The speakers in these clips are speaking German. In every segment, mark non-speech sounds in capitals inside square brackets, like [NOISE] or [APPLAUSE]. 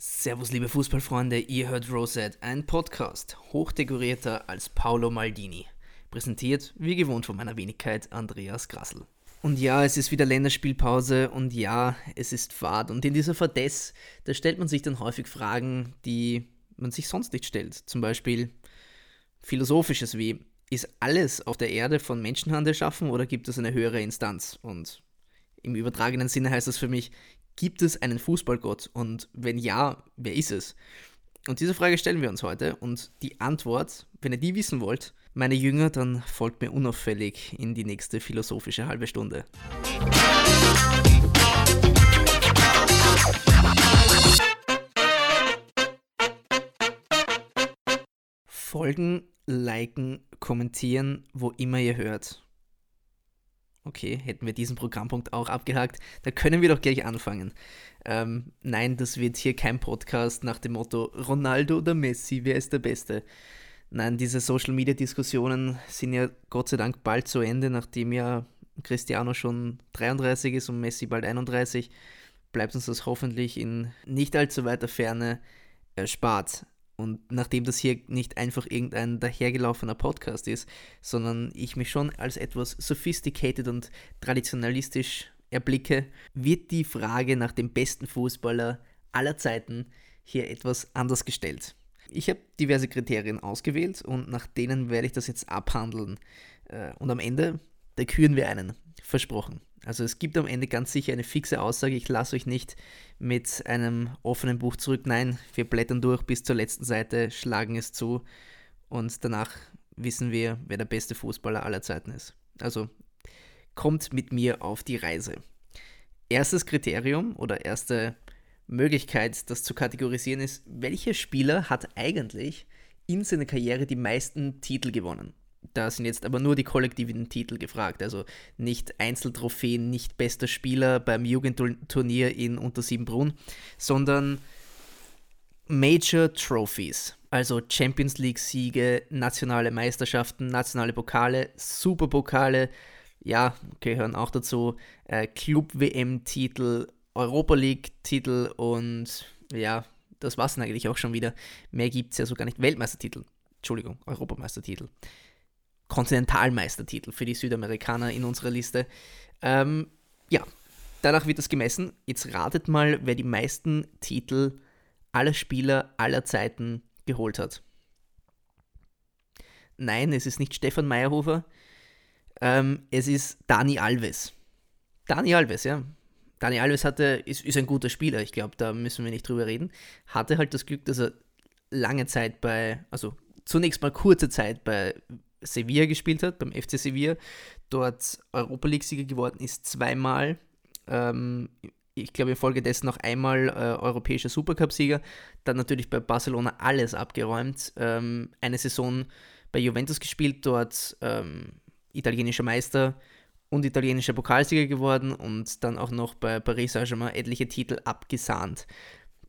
Servus, liebe Fußballfreunde, ihr hört Rosette, ein Podcast, hochdekorierter als Paolo Maldini. Präsentiert, wie gewohnt von meiner Wenigkeit, Andreas Grassel. Und ja, es ist wieder Länderspielpause und ja, es ist Fahrt. Und in dieser Fadess, da stellt man sich dann häufig Fragen, die man sich sonst nicht stellt. Zum Beispiel philosophisches wie, ist alles auf der Erde von Menschenhand erschaffen oder gibt es eine höhere Instanz? Und im übertragenen Sinne heißt das für mich, Gibt es einen Fußballgott? Und wenn ja, wer ist es? Und diese Frage stellen wir uns heute. Und die Antwort, wenn ihr die wissen wollt, meine Jünger, dann folgt mir unauffällig in die nächste philosophische halbe Stunde. Folgen, liken, kommentieren, wo immer ihr hört. Okay, hätten wir diesen Programmpunkt auch abgehakt, da können wir doch gleich anfangen. Ähm, nein, das wird hier kein Podcast nach dem Motto Ronaldo oder Messi, wer ist der Beste? Nein, diese Social Media Diskussionen sind ja Gott sei Dank bald zu Ende, nachdem ja Cristiano schon 33 ist und Messi bald 31. Bleibt uns das hoffentlich in nicht allzu weiter Ferne erspart. Und nachdem das hier nicht einfach irgendein dahergelaufener Podcast ist, sondern ich mich schon als etwas sophisticated und traditionalistisch erblicke, wird die Frage nach dem besten Fußballer aller Zeiten hier etwas anders gestellt. Ich habe diverse Kriterien ausgewählt und nach denen werde ich das jetzt abhandeln. Äh, und am Ende, da küren wir einen. Versprochen. Also es gibt am Ende ganz sicher eine fixe Aussage. Ich lasse euch nicht mit einem offenen Buch zurück. Nein, wir blättern durch bis zur letzten Seite, schlagen es zu und danach wissen wir, wer der beste Fußballer aller Zeiten ist. Also kommt mit mir auf die Reise. Erstes Kriterium oder erste Möglichkeit, das zu kategorisieren ist, welcher Spieler hat eigentlich in seiner Karriere die meisten Titel gewonnen? Da sind jetzt aber nur die kollektiven Titel gefragt. Also nicht Einzeltrophäen, nicht bester Spieler beim Jugendturnier in Untersiebenbrunn, sondern Major Trophies. Also Champions League-Siege, nationale Meisterschaften, nationale Pokale, Superpokale, ja, gehören auch dazu, äh, Club-WM-Titel, Europa League-Titel und ja, das war es eigentlich auch schon wieder. Mehr gibt es ja so gar nicht. Weltmeistertitel. Entschuldigung, Europameistertitel. Kontinentalmeistertitel für die Südamerikaner in unserer Liste. Ähm, ja, danach wird das gemessen. Jetzt ratet mal, wer die meisten Titel aller Spieler aller Zeiten geholt hat. Nein, es ist nicht Stefan Meyerhofer. Ähm, es ist Dani Alves. Dani Alves, ja. Dani Alves hatte, ist, ist ein guter Spieler, ich glaube, da müssen wir nicht drüber reden. Hatte halt das Glück, dass er lange Zeit bei, also zunächst mal kurze Zeit bei Sevilla gespielt hat, beim FC Sevilla, dort Europa League-Sieger geworden ist, zweimal. Ähm, ich glaube, infolgedessen noch einmal äh, europäischer Supercup-Sieger. Dann natürlich bei Barcelona alles abgeräumt. Ähm, eine Saison bei Juventus gespielt, dort ähm, italienischer Meister und italienischer Pokalsieger geworden und dann auch noch bei Paris Saint-Germain etliche Titel abgesahnt.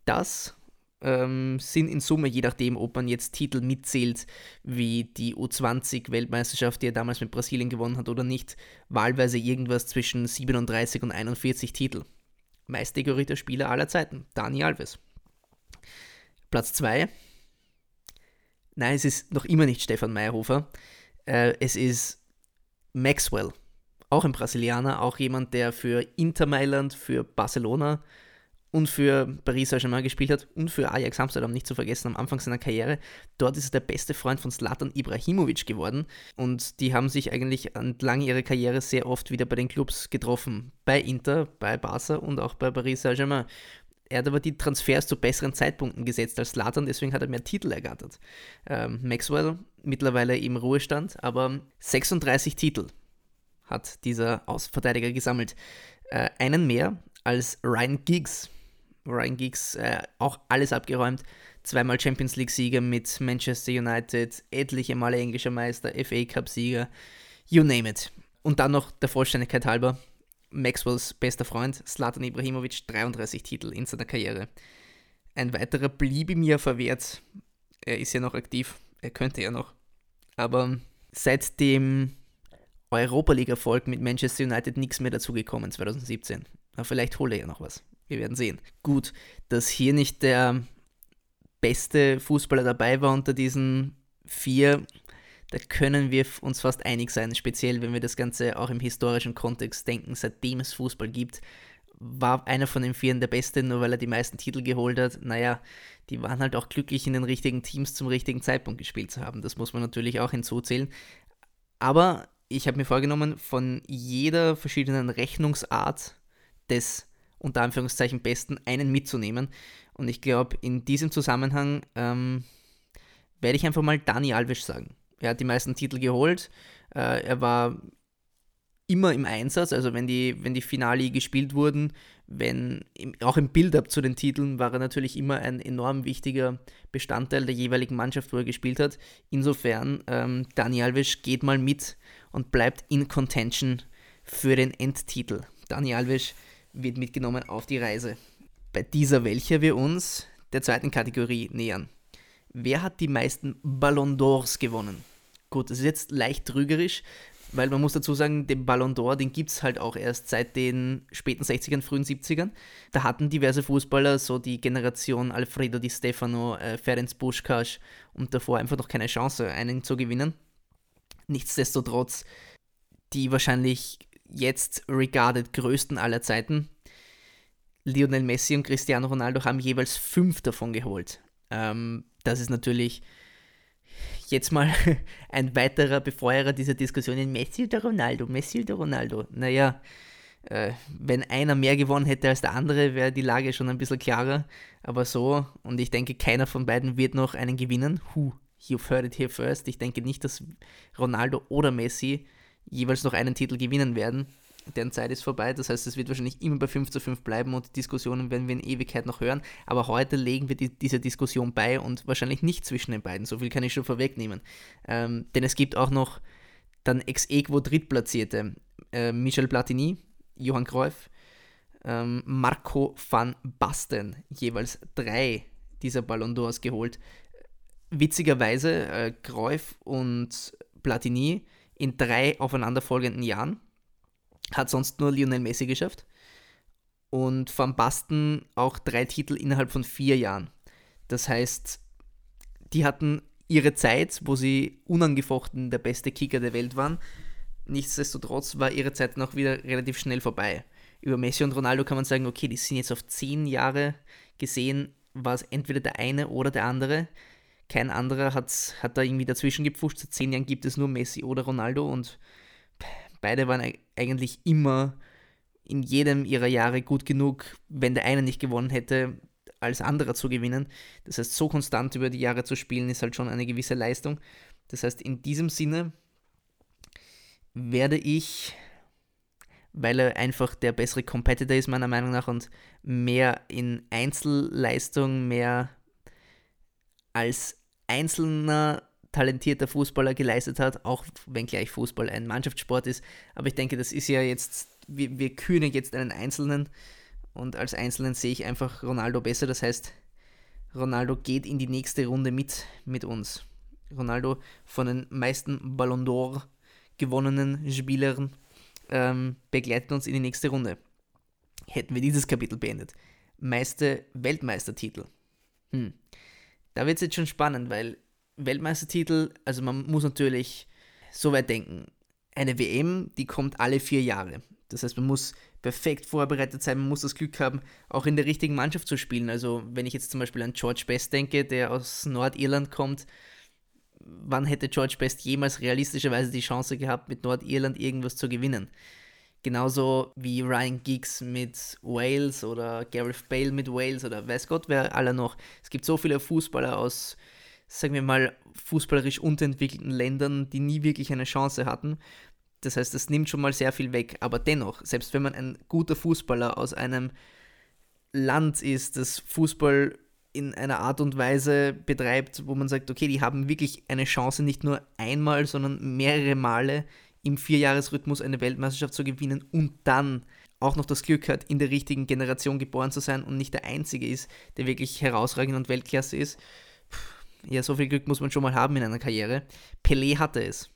Das ähm, sind in Summe, je nachdem, ob man jetzt Titel mitzählt, wie die U20-Weltmeisterschaft, die er damals mit Brasilien gewonnen hat oder nicht, wahlweise irgendwas zwischen 37 und 41 Titel. Meistdekorierter Spieler aller Zeiten, Dani Alves. Platz 2. Nein, es ist noch immer nicht Stefan Meyerhofer. Äh, es ist Maxwell. Auch ein Brasilianer, auch jemand, der für Inter Mailand, für Barcelona und für Paris Saint-Germain gespielt hat und für Ajax Amsterdam nicht zu vergessen am Anfang seiner Karriere. Dort ist er der beste Freund von Zlatan Ibrahimovic geworden und die haben sich eigentlich entlang ihrer Karriere sehr oft wieder bei den Clubs getroffen. Bei Inter, bei Barca und auch bei Paris Saint-Germain. Er hat aber die Transfers zu besseren Zeitpunkten gesetzt als Zlatan, deswegen hat er mehr Titel ergattert. Ähm, Maxwell mittlerweile im Ruhestand, aber 36 Titel hat dieser Außenverteidiger gesammelt. Äh, einen mehr als Ryan Giggs, Ryan Giggs äh, auch alles abgeräumt. Zweimal Champions League-Sieger mit Manchester United, etliche Male englischer Meister, FA Cup-Sieger, you name it. Und dann noch der Vollständigkeit halber, Maxwells bester Freund, Slatan Ibrahimovic, 33 Titel in seiner Karriere. Ein weiterer blieb ihm ja verwehrt. Er ist ja noch aktiv, er könnte ja noch. Aber seit dem Europa League-Erfolg mit Manchester United nichts mehr dazugekommen 2017. Aber vielleicht hole er ja noch was. Wir werden sehen. Gut, dass hier nicht der beste Fußballer dabei war unter diesen vier, da können wir uns fast einig sein, speziell wenn wir das Ganze auch im historischen Kontext denken, seitdem es Fußball gibt, war einer von den Vieren der Beste, nur weil er die meisten Titel geholt hat. Naja, die waren halt auch glücklich, in den richtigen Teams zum richtigen Zeitpunkt gespielt zu haben. Das muss man natürlich auch hinzuzählen. Aber ich habe mir vorgenommen, von jeder verschiedenen Rechnungsart des unter Anführungszeichen Besten einen mitzunehmen. Und ich glaube, in diesem Zusammenhang ähm, werde ich einfach mal Dani Alves sagen. Er hat die meisten Titel geholt. Äh, er war immer im Einsatz, also wenn die, wenn die Finale gespielt wurden, wenn auch im Build-up zu den Titeln war er natürlich immer ein enorm wichtiger Bestandteil der jeweiligen Mannschaft, wo er gespielt hat. Insofern, ähm, Dani Alves geht mal mit und bleibt in Contention für den Endtitel. Dani Alves wird mitgenommen auf die Reise. Bei dieser welcher wir uns der zweiten Kategorie nähern. Wer hat die meisten Ballon d'Ors gewonnen? Gut, das ist jetzt leicht trügerisch, weil man muss dazu sagen, den Ballon d'Or, den gibt es halt auch erst seit den späten 60ern, frühen 70ern. Da hatten diverse Fußballer, so die Generation Alfredo Di Stefano, äh, Ferenc Puskás und davor einfach noch keine Chance, einen zu gewinnen. Nichtsdestotrotz, die wahrscheinlich jetzt regarded größten aller Zeiten, Lionel Messi und Cristiano Ronaldo haben jeweils fünf davon geholt. Ähm, das ist natürlich jetzt mal [LAUGHS] ein weiterer Befeuerer dieser Diskussion in Messi oder Ronaldo, Messi oder Ronaldo. Naja, äh, wenn einer mehr gewonnen hätte als der andere, wäre die Lage schon ein bisschen klarer. Aber so, und ich denke, keiner von beiden wird noch einen gewinnen. Who, you've heard it here first. Ich denke nicht, dass Ronaldo oder Messi jeweils noch einen Titel gewinnen werden deren Zeit ist vorbei. Das heißt, es wird wahrscheinlich immer bei 5 zu 5 bleiben und Diskussionen werden wir in Ewigkeit noch hören. Aber heute legen wir die, diese Diskussion bei und wahrscheinlich nicht zwischen den beiden. So viel kann ich schon vorwegnehmen. Ähm, denn es gibt auch noch dann ex equo Drittplatzierte. Äh, Michel Platini, Johann Cruyff, ähm, Marco van Basten, jeweils drei dieser Ballon d'Ors geholt. Witzigerweise äh, Cruyff und Platini in drei aufeinanderfolgenden Jahren hat sonst nur Lionel Messi geschafft. Und Van Basten auch drei Titel innerhalb von vier Jahren. Das heißt, die hatten ihre Zeit, wo sie unangefochten der beste Kicker der Welt waren. Nichtsdestotrotz war ihre Zeit noch wieder relativ schnell vorbei. Über Messi und Ronaldo kann man sagen, okay, die sind jetzt auf zehn Jahre gesehen, war es entweder der eine oder der andere. Kein anderer hat, hat da irgendwie dazwischen gepfuscht. Seit zehn Jahren gibt es nur Messi oder Ronaldo und beide waren eigentlich immer in jedem ihrer Jahre gut genug, wenn der eine nicht gewonnen hätte, als anderer zu gewinnen. Das heißt, so konstant über die Jahre zu spielen, ist halt schon eine gewisse Leistung. Das heißt, in diesem Sinne werde ich, weil er einfach der bessere Competitor ist, meiner Meinung nach, und mehr in Einzelleistung, mehr als einzelner talentierter Fußballer geleistet hat, auch wenn gleich Fußball ein Mannschaftssport ist. Aber ich denke, das ist ja jetzt, wir, wir kühnen jetzt einen Einzelnen und als Einzelnen sehe ich einfach Ronaldo besser. Das heißt, Ronaldo geht in die nächste Runde mit mit uns. Ronaldo von den meisten Ballon d'Or gewonnenen Spielern ähm, begleitet uns in die nächste Runde. Hätten wir dieses Kapitel beendet. Meiste Weltmeistertitel. Hm. Da wird es jetzt schon spannend, weil Weltmeistertitel, also man muss natürlich so weit denken. Eine WM, die kommt alle vier Jahre. Das heißt, man muss perfekt vorbereitet sein, man muss das Glück haben, auch in der richtigen Mannschaft zu spielen. Also wenn ich jetzt zum Beispiel an George Best denke, der aus Nordirland kommt, wann hätte George Best jemals realistischerweise die Chance gehabt, mit Nordirland irgendwas zu gewinnen? Genauso wie Ryan Giggs mit Wales oder Gareth Bale mit Wales oder weiß Gott wer aller noch. Es gibt so viele Fußballer aus sagen wir mal, fußballerisch unterentwickelten Ländern, die nie wirklich eine Chance hatten. Das heißt, das nimmt schon mal sehr viel weg. Aber dennoch, selbst wenn man ein guter Fußballer aus einem Land ist, das Fußball in einer Art und Weise betreibt, wo man sagt, okay, die haben wirklich eine Chance, nicht nur einmal, sondern mehrere Male im Vierjahresrhythmus eine Weltmeisterschaft zu gewinnen und dann auch noch das Glück hat, in der richtigen Generation geboren zu sein und nicht der Einzige ist, der wirklich herausragend und Weltklasse ist ja, so viel Glück muss man schon mal haben in einer Karriere. Pelé hatte es.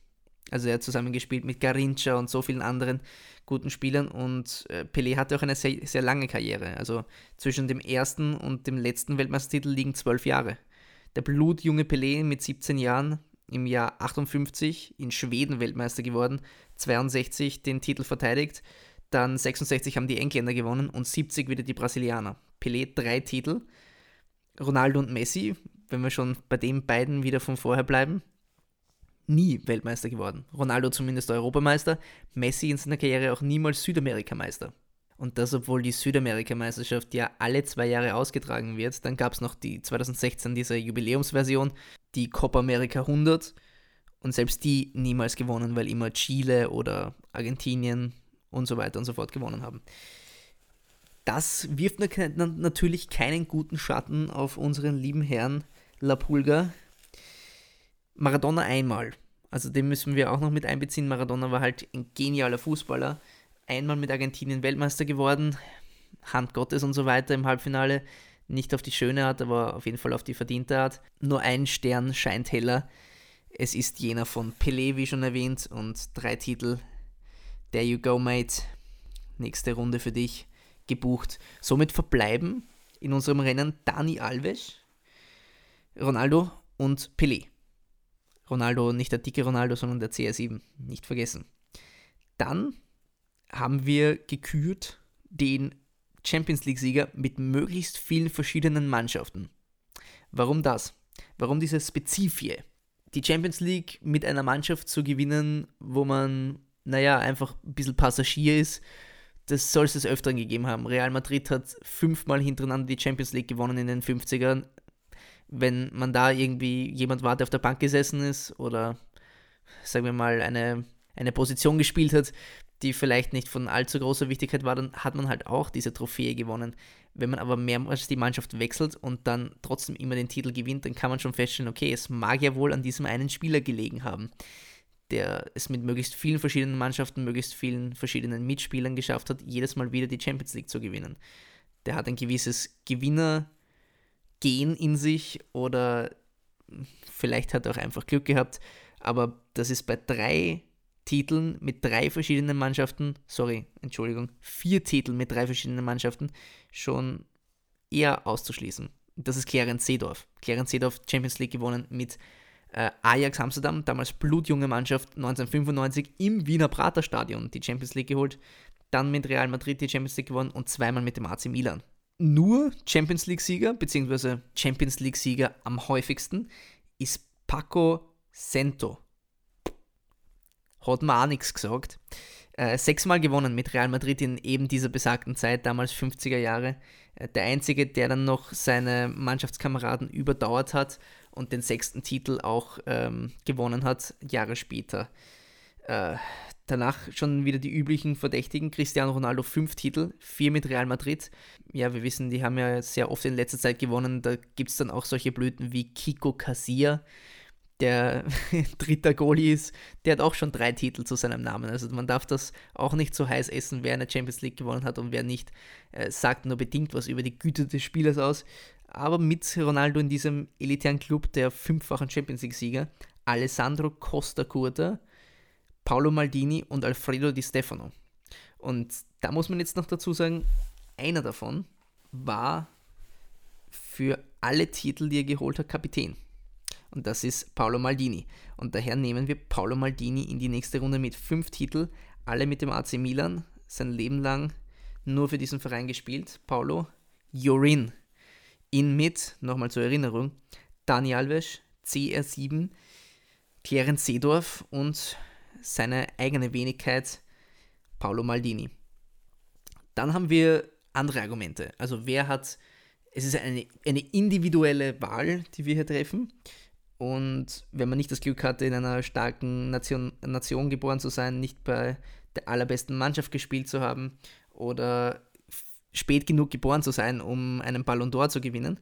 Also er hat zusammengespielt mit Garincha und so vielen anderen guten Spielern und äh, Pelé hatte auch eine sehr, sehr lange Karriere. Also zwischen dem ersten und dem letzten Weltmeistertitel liegen zwölf Jahre. Der blutjunge Pelé mit 17 Jahren im Jahr 58 in Schweden Weltmeister geworden, 62 den Titel verteidigt, dann 66 haben die Engländer gewonnen und 70 wieder die Brasilianer. Pelé drei Titel, Ronaldo und Messi, wenn wir schon bei den beiden wieder von vorher bleiben, nie Weltmeister geworden. Ronaldo zumindest Europameister, Messi in seiner Karriere auch niemals Südamerikameister. Und das, obwohl die Südamerikameisterschaft ja alle zwei Jahre ausgetragen wird. Dann gab es noch die 2016 diese Jubiläumsversion, die Copa America 100. Und selbst die niemals gewonnen, weil immer Chile oder Argentinien und so weiter und so fort gewonnen haben. Das wirft natürlich keinen guten Schatten auf unseren lieben Herrn La Pulga, Maradona einmal. Also den müssen wir auch noch mit einbeziehen. Maradona war halt ein genialer Fußballer. Einmal mit Argentinien Weltmeister geworden. Hand Gottes und so weiter im Halbfinale. Nicht auf die schöne Art, aber auf jeden Fall auf die verdiente Art. Nur ein Stern scheint heller. Es ist jener von Pelé, wie schon erwähnt, und drei Titel. There you go, mate. Nächste Runde für dich gebucht. Somit verbleiben in unserem Rennen Dani Alves, Ronaldo und Pelé. Ronaldo, nicht der dicke Ronaldo, sondern der CR7, nicht vergessen. Dann haben wir gekürt den Champions League-Sieger mit möglichst vielen verschiedenen Mannschaften. Warum das? Warum diese Spezifie? Die Champions League mit einer Mannschaft zu gewinnen, wo man, naja, einfach ein bisschen Passagier ist, das soll es des Öfteren gegeben haben. Real Madrid hat fünfmal hintereinander die Champions League gewonnen in den 50ern wenn man da irgendwie jemand war, der auf der Bank gesessen ist oder sagen wir mal eine, eine Position gespielt hat, die vielleicht nicht von allzu großer Wichtigkeit war, dann hat man halt auch diese Trophäe gewonnen. Wenn man aber mehrmals die Mannschaft wechselt und dann trotzdem immer den Titel gewinnt, dann kann man schon feststellen, okay, es mag ja wohl an diesem einen Spieler gelegen haben, der es mit möglichst vielen verschiedenen Mannschaften, möglichst vielen verschiedenen Mitspielern geschafft hat, jedes Mal wieder die Champions League zu gewinnen. Der hat ein gewisses Gewinner- Gen in sich oder vielleicht hat er auch einfach Glück gehabt. Aber das ist bei drei Titeln mit drei verschiedenen Mannschaften, sorry, Entschuldigung, vier Titeln mit drei verschiedenen Mannschaften schon eher auszuschließen. Das ist Clarence Seedorf. Clarence Seedorf Champions League gewonnen mit äh, Ajax Amsterdam, damals blutjunge Mannschaft, 1995 im Wiener Praterstadion die Champions League geholt, dann mit Real Madrid die Champions League gewonnen und zweimal mit dem AC Milan nur Champions League-Sieger, beziehungsweise Champions League-Sieger am häufigsten, ist Paco Sento. Hat mir auch nichts gesagt. Äh, sechsmal gewonnen mit Real Madrid in eben dieser besagten Zeit, damals 50er Jahre. Äh, der einzige, der dann noch seine Mannschaftskameraden überdauert hat und den sechsten Titel auch ähm, gewonnen hat, Jahre später. Äh, Danach schon wieder die üblichen Verdächtigen. Cristiano Ronaldo fünf Titel, vier mit Real Madrid. Ja, wir wissen, die haben ja sehr oft in letzter Zeit gewonnen. Da gibt es dann auch solche Blüten wie Kiko Casilla, der [LAUGHS] dritter Goalie ist. Der hat auch schon drei Titel zu seinem Namen. Also man darf das auch nicht so heiß essen, wer eine Champions League gewonnen hat und wer nicht. Äh, sagt nur bedingt was über die Güte des Spielers aus. Aber mit Ronaldo in diesem elitären Club der fünffachen Champions League-Sieger, Alessandro Costa Curta Paolo Maldini und Alfredo Di Stefano. Und da muss man jetzt noch dazu sagen, einer davon war für alle Titel, die er geholt hat, Kapitän. Und das ist Paolo Maldini. Und daher nehmen wir Paolo Maldini in die nächste Runde mit fünf Titeln, alle mit dem AC Milan, sein Leben lang nur für diesen Verein gespielt. Paolo, Jorin. In mit, nochmal zur Erinnerung, Dani Alves, CR7, Clarence Seedorf und seine eigene Wenigkeit, Paolo Maldini. Dann haben wir andere Argumente. Also wer hat, es ist eine, eine individuelle Wahl, die wir hier treffen. Und wenn man nicht das Glück hatte, in einer starken Nation, Nation geboren zu sein, nicht bei der allerbesten Mannschaft gespielt zu haben oder spät genug geboren zu sein, um einen Ballon d'Or zu gewinnen,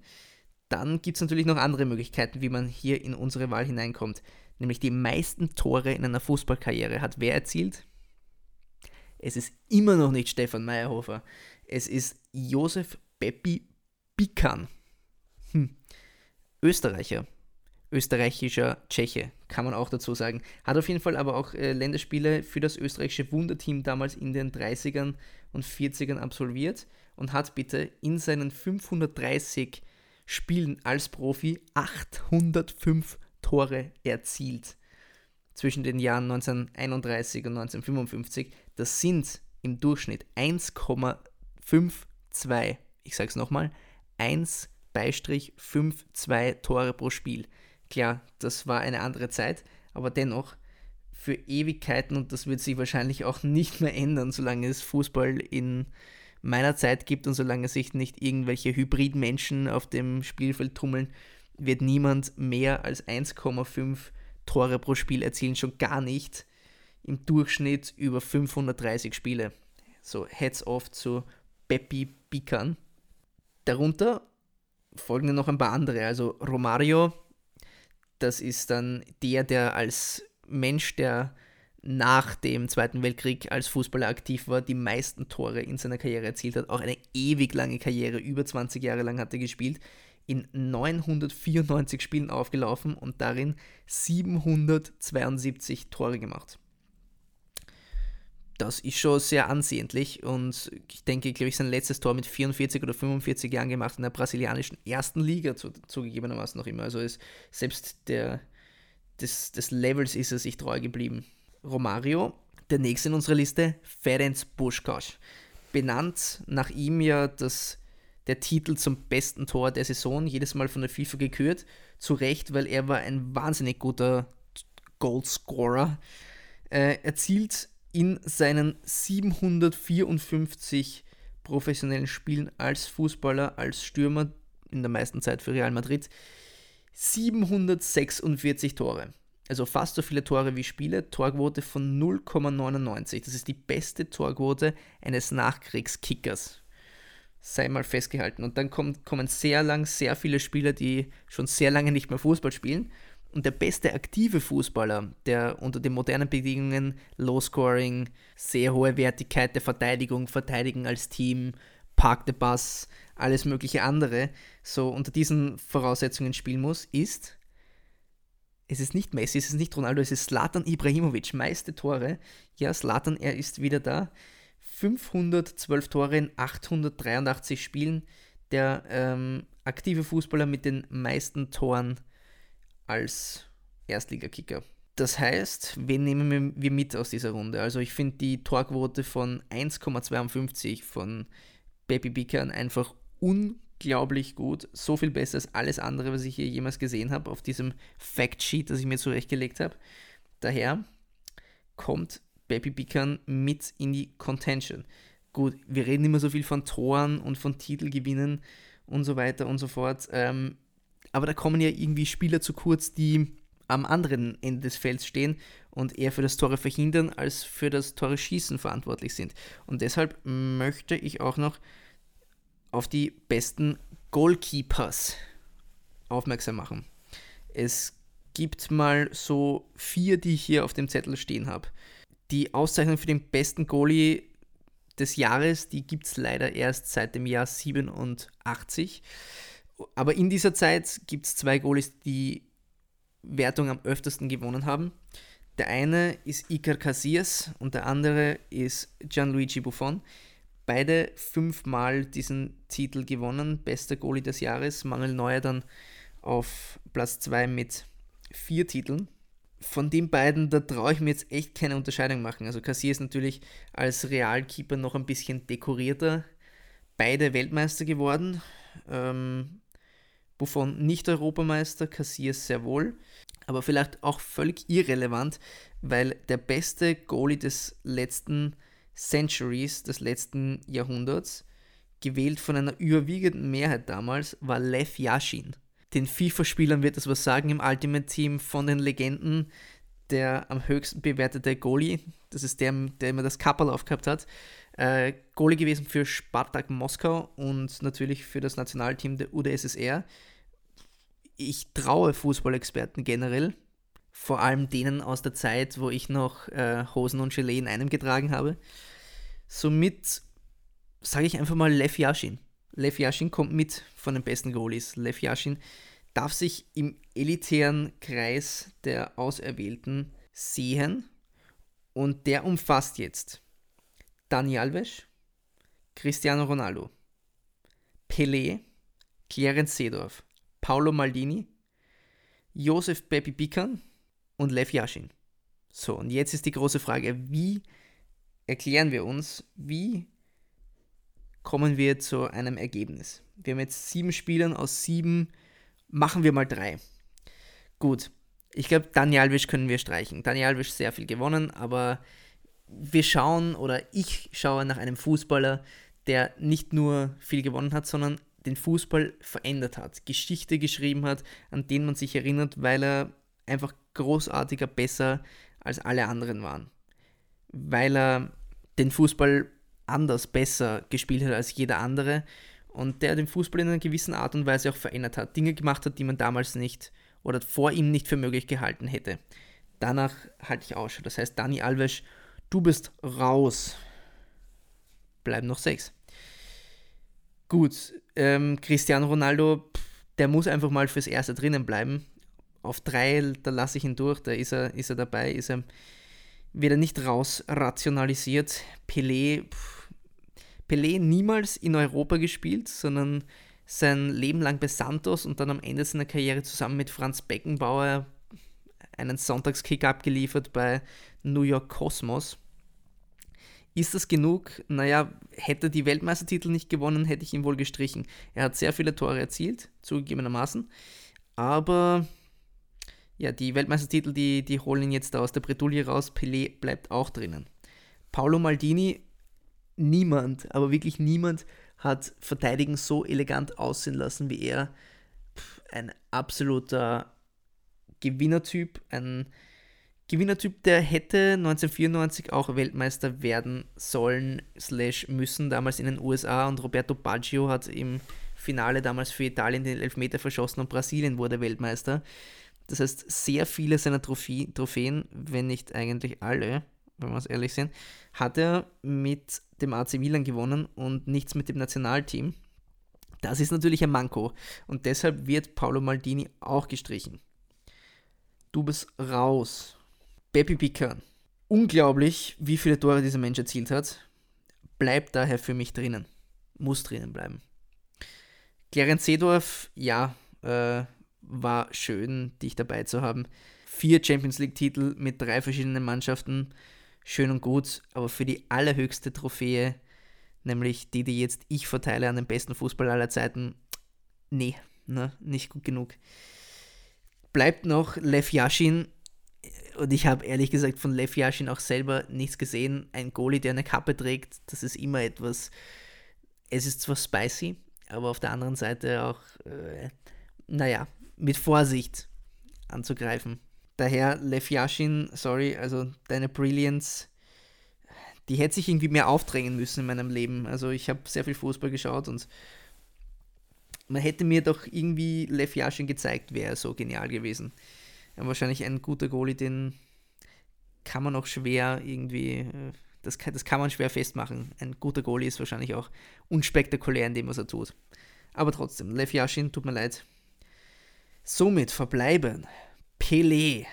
dann gibt es natürlich noch andere Möglichkeiten, wie man hier in unsere Wahl hineinkommt nämlich die meisten Tore in einer Fußballkarriere hat wer erzielt? Es ist immer noch nicht Stefan Meyerhofer. Es ist Josef Beppi Bikan. Hm. Österreicher. Österreichischer Tscheche, kann man auch dazu sagen. Hat auf jeden Fall aber auch äh, Länderspiele für das österreichische Wunderteam damals in den 30ern und 40ern absolviert und hat bitte in seinen 530 Spielen als Profi 805 Tore erzielt. Zwischen den Jahren 1931 und 1955. Das sind im Durchschnitt 1,52, ich sage es nochmal, 1 Beistrich 5,2 Tore pro Spiel. Klar, das war eine andere Zeit, aber dennoch für Ewigkeiten und das wird sich wahrscheinlich auch nicht mehr ändern, solange es Fußball in meiner Zeit gibt und solange sich nicht irgendwelche Hybridmenschen auf dem Spielfeld tummeln, wird niemand mehr als 1,5 Tore pro Spiel erzielen, schon gar nicht im Durchschnitt über 530 Spiele. So, heads off zu Peppi Bikan. Darunter folgen noch ein paar andere. Also Romario, das ist dann der, der als Mensch, der nach dem Zweiten Weltkrieg als Fußballer aktiv war, die meisten Tore in seiner Karriere erzielt hat. Auch eine ewig lange Karriere, über 20 Jahre lang hat er gespielt, in 994 Spielen aufgelaufen und darin 772 Tore gemacht. Das ist schon sehr ansehnlich und ich denke, glaube ich, sein letztes Tor mit 44 oder 45 Jahren gemacht in der brasilianischen ersten Liga zu, zugegebenermaßen noch immer. Also ist selbst der, des, des Levels ist er sich treu geblieben. Romario. Der nächste in unserer Liste, Ferenc Puskás. Benannt nach ihm ja das, der Titel zum besten Tor der Saison, jedes Mal von der FIFA gekürt. Zu Recht, weil er war ein wahnsinnig guter Goalscorer. Äh, erzielt in seinen 754 professionellen Spielen als Fußballer, als Stürmer, in der meisten Zeit für Real Madrid, 746 Tore also fast so viele Tore wie Spiele, Torquote von 0,99. Das ist die beste Torquote eines Nachkriegskickers. Sei mal festgehalten. Und dann kommt, kommen sehr lang sehr viele Spieler, die schon sehr lange nicht mehr Fußball spielen. Und der beste aktive Fußballer, der unter den modernen Bedingungen Low Scoring, sehr hohe Wertigkeit der Verteidigung, Verteidigen als Team, Park the Bus, alles mögliche andere, so unter diesen Voraussetzungen spielen muss, ist es ist nicht Messi, es ist nicht Ronaldo, es ist Slatan Ibrahimovic, meiste Tore. Ja, Slatan, er ist wieder da. 512 Tore in 883 Spielen. Der ähm, aktive Fußballer mit den meisten Toren als Erstligakicker. Das heißt, wen nehmen wir mit aus dieser Runde? Also ich finde die Torquote von 1,52 von Baby Bickern einfach unglaublich gut, so viel besser als alles andere, was ich hier jemals gesehen habe auf diesem Factsheet, das ich mir zurechtgelegt habe. Daher kommt Baby Bican mit in die Contention. Gut, wir reden immer so viel von Toren und von Titelgewinnen und so weiter und so fort. Ähm, aber da kommen ja irgendwie Spieler zu kurz, die am anderen Ende des Felds stehen und eher für das Tore verhindern als für das Tore schießen verantwortlich sind. Und deshalb möchte ich auch noch auf die besten Goalkeepers aufmerksam machen. Es gibt mal so vier, die ich hier auf dem Zettel stehen habe. Die Auszeichnung für den besten Goalie des Jahres, die gibt es leider erst seit dem Jahr 87. Aber in dieser Zeit gibt es zwei Goalies, die Wertung am öftesten gewonnen haben. Der eine ist Iker Casillas und der andere ist Gianluigi Buffon beide fünfmal diesen Titel gewonnen. Bester Goalie des Jahres. Manuel Neuer dann auf Platz 2 mit vier Titeln. Von den beiden, da traue ich mir jetzt echt keine Unterscheidung machen. Also Cassier ist natürlich als Realkeeper noch ein bisschen dekorierter. Beide Weltmeister geworden. Ähm, Buffon nicht Europameister, Cassier sehr wohl. Aber vielleicht auch völlig irrelevant, weil der beste Goalie des letzten Centuries des letzten Jahrhunderts, gewählt von einer überwiegenden Mehrheit damals, war Lev Yashin. Den FIFA-Spielern wird das was sagen im Ultimate Team von den Legenden. Der am höchsten bewertete Goalie, das ist der, der immer das Kappel aufgehabt hat, äh, Goalie gewesen für Spartak Moskau und natürlich für das Nationalteam der UdSSR. Ich traue Fußballexperten generell, vor allem denen aus der Zeit, wo ich noch äh, Hosen und Gelee in einem getragen habe. Somit sage ich einfach mal Lev Yashin. Lev Yashin kommt mit von den besten Goalies. Lev Yashin, darf sich im elitären Kreis der Auserwählten sehen und der umfasst jetzt Dani Alves, Cristiano Ronaldo, Pelé, Clarence Seedorf, Paolo Maldini, Josef Bepi Bikan und Lev Yashin. So, und jetzt ist die große Frage, wie erklären wir uns, wie kommen wir zu einem Ergebnis? Wir haben jetzt sieben Spielern aus sieben, machen wir mal drei. Gut, ich glaube, Daniel Alves können wir streichen. Daniel Alves sehr viel gewonnen, aber wir schauen oder ich schaue nach einem Fußballer, der nicht nur viel gewonnen hat, sondern den Fußball verändert hat, Geschichte geschrieben hat, an den man sich erinnert, weil er einfach großartiger, besser als alle anderen waren. Weil er den Fußball anders, besser gespielt hat als jeder andere und der den Fußball in einer gewissen Art und Weise auch verändert hat, Dinge gemacht hat, die man damals nicht oder vor ihm nicht für möglich gehalten hätte. Danach halte ich Ausschau. Das heißt, Dani Alves, du bist raus. Bleiben noch sechs. Gut, ähm, Cristiano Ronaldo, der muss einfach mal fürs Erste drinnen bleiben. Auf drei, da lasse ich ihn durch, da ist er, ist er dabei, ist er, wird er nicht raus rationalisiert. Pelé, Pelé niemals in Europa gespielt, sondern sein Leben lang bei Santos und dann am Ende seiner Karriere zusammen mit Franz Beckenbauer einen Sonntagskick abgeliefert bei New York Cosmos. Ist das genug? Naja, hätte die Weltmeistertitel nicht gewonnen, hätte ich ihn wohl gestrichen. Er hat sehr viele Tore erzielt, zugegebenermaßen. Aber ja, die Weltmeistertitel, die, die holen ihn jetzt aus der Bretouille raus. Pelé bleibt auch drinnen. Paolo Maldini, niemand, aber wirklich niemand hat Verteidigen so elegant aussehen lassen wie er. Ein absoluter Gewinnertyp, ein Gewinnertyp, der hätte 1994 auch Weltmeister werden sollen, slash müssen, damals in den USA und Roberto Baggio hat im Finale damals für Italien den Elfmeter verschossen und Brasilien wurde Weltmeister. Das heißt, sehr viele seiner Trophäen, wenn nicht eigentlich alle, wenn wir es ehrlich sind, hat er mit dem AC Milan gewonnen und nichts mit dem Nationalteam. Das ist natürlich ein Manko und deshalb wird Paolo Maldini auch gestrichen. Du bist raus. Bepi Pican. Unglaublich, wie viele Tore dieser Mensch erzielt hat. Bleibt daher für mich drinnen. Muss drinnen bleiben. Clarence Seedorf, ja, äh, war schön, dich dabei zu haben. Vier Champions League-Titel mit drei verschiedenen Mannschaften schön und gut, aber für die allerhöchste Trophäe, nämlich die, die jetzt ich verteile an den besten Fußballer aller Zeiten, nee, ne, nicht gut genug. Bleibt noch Lev Yashin, und ich habe ehrlich gesagt von Lev Yashin auch selber nichts gesehen. Ein Goalie, der eine Kappe trägt, das ist immer etwas, es ist zwar spicy, aber auf der anderen Seite auch, äh, naja, mit Vorsicht anzugreifen. Daher, Lev Yashin, sorry, also deine Brilliance, die hätte sich irgendwie mehr aufdrängen müssen in meinem Leben. Also ich habe sehr viel Fußball geschaut und man hätte mir doch irgendwie Lev Yashin gezeigt, wäre so genial gewesen. Wahrscheinlich ein guter Goalie, den kann man auch schwer irgendwie, äh, das kann, das kann man schwer festmachen. Ein guter Goalie ist wahrscheinlich auch unspektakulär in dem, was er tut. Aber trotzdem, Lev Yashin, tut mir leid. Somit verbleiben Pelé,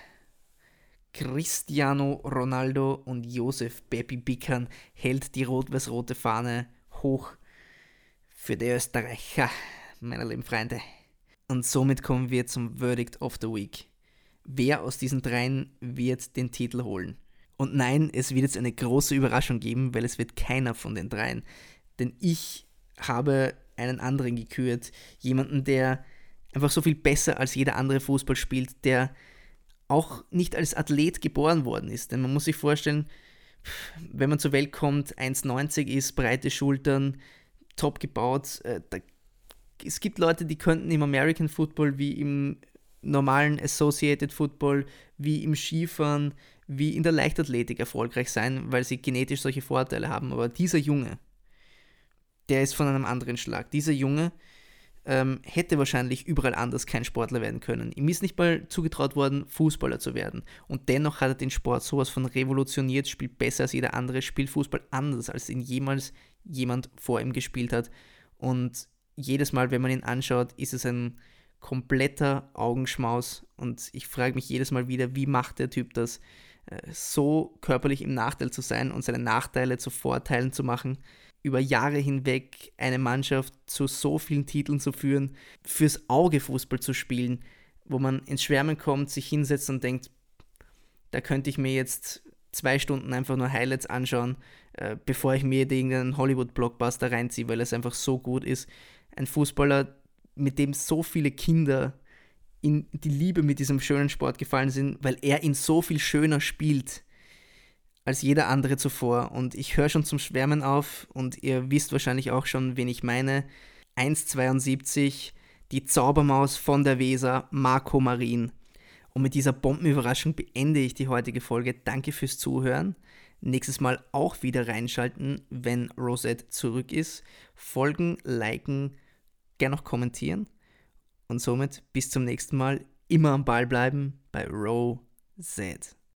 Cristiano Ronaldo und Josef Bepi Bickern hält die rot-weiß-rote Fahne hoch für die Österreicher, meine lieben Freunde. Und somit kommen wir zum Verdict of the Week. Wer aus diesen dreien wird den Titel holen? Und nein, es wird jetzt eine große Überraschung geben, weil es wird keiner von den dreien. Denn ich habe einen anderen gekürt. Jemanden, der einfach so viel besser als jeder andere Fußball spielt, der auch nicht als Athlet geboren worden ist. Denn man muss sich vorstellen, wenn man zur Welt kommt, 1,90 ist, breite Schultern, top gebaut. Äh, da, es gibt Leute, die könnten im American Football wie im normalen Associated Football, wie im Skifahren, wie in der Leichtathletik erfolgreich sein, weil sie genetisch solche Vorteile haben. Aber dieser Junge, der ist von einem anderen Schlag. Dieser Junge ähm, hätte wahrscheinlich überall anders kein Sportler werden können. Ihm ist nicht mal zugetraut worden, Fußballer zu werden. Und dennoch hat er den Sport sowas von revolutioniert, spielt besser als jeder andere, spielt Fußball anders, als ihn jemals jemand vor ihm gespielt hat. Und jedes Mal, wenn man ihn anschaut, ist es ein kompletter Augenschmaus und ich frage mich jedes Mal wieder, wie macht der Typ das, äh, so körperlich im Nachteil zu sein und seine Nachteile zu Vorteilen zu machen, über Jahre hinweg eine Mannschaft zu so vielen Titeln zu führen, fürs Auge Fußball zu spielen, wo man ins Schwärmen kommt, sich hinsetzt und denkt, da könnte ich mir jetzt zwei Stunden einfach nur Highlights anschauen, äh, bevor ich mir irgendeinen Hollywood-Blockbuster reinziehe, weil es einfach so gut ist. Ein Fußballer, mit dem so viele Kinder in die Liebe mit diesem schönen Sport gefallen sind, weil er ihn so viel schöner spielt als jeder andere zuvor. Und ich höre schon zum Schwärmen auf und ihr wisst wahrscheinlich auch schon, wen ich meine. 1,72, die Zaubermaus von der Weser, Marco Marin. Und mit dieser Bombenüberraschung beende ich die heutige Folge. Danke fürs Zuhören. Nächstes Mal auch wieder reinschalten, wenn Rosette zurück ist. Folgen, liken, gerne noch kommentieren. Und somit bis zum nächsten Mal. Immer am Ball bleiben bei Row Z.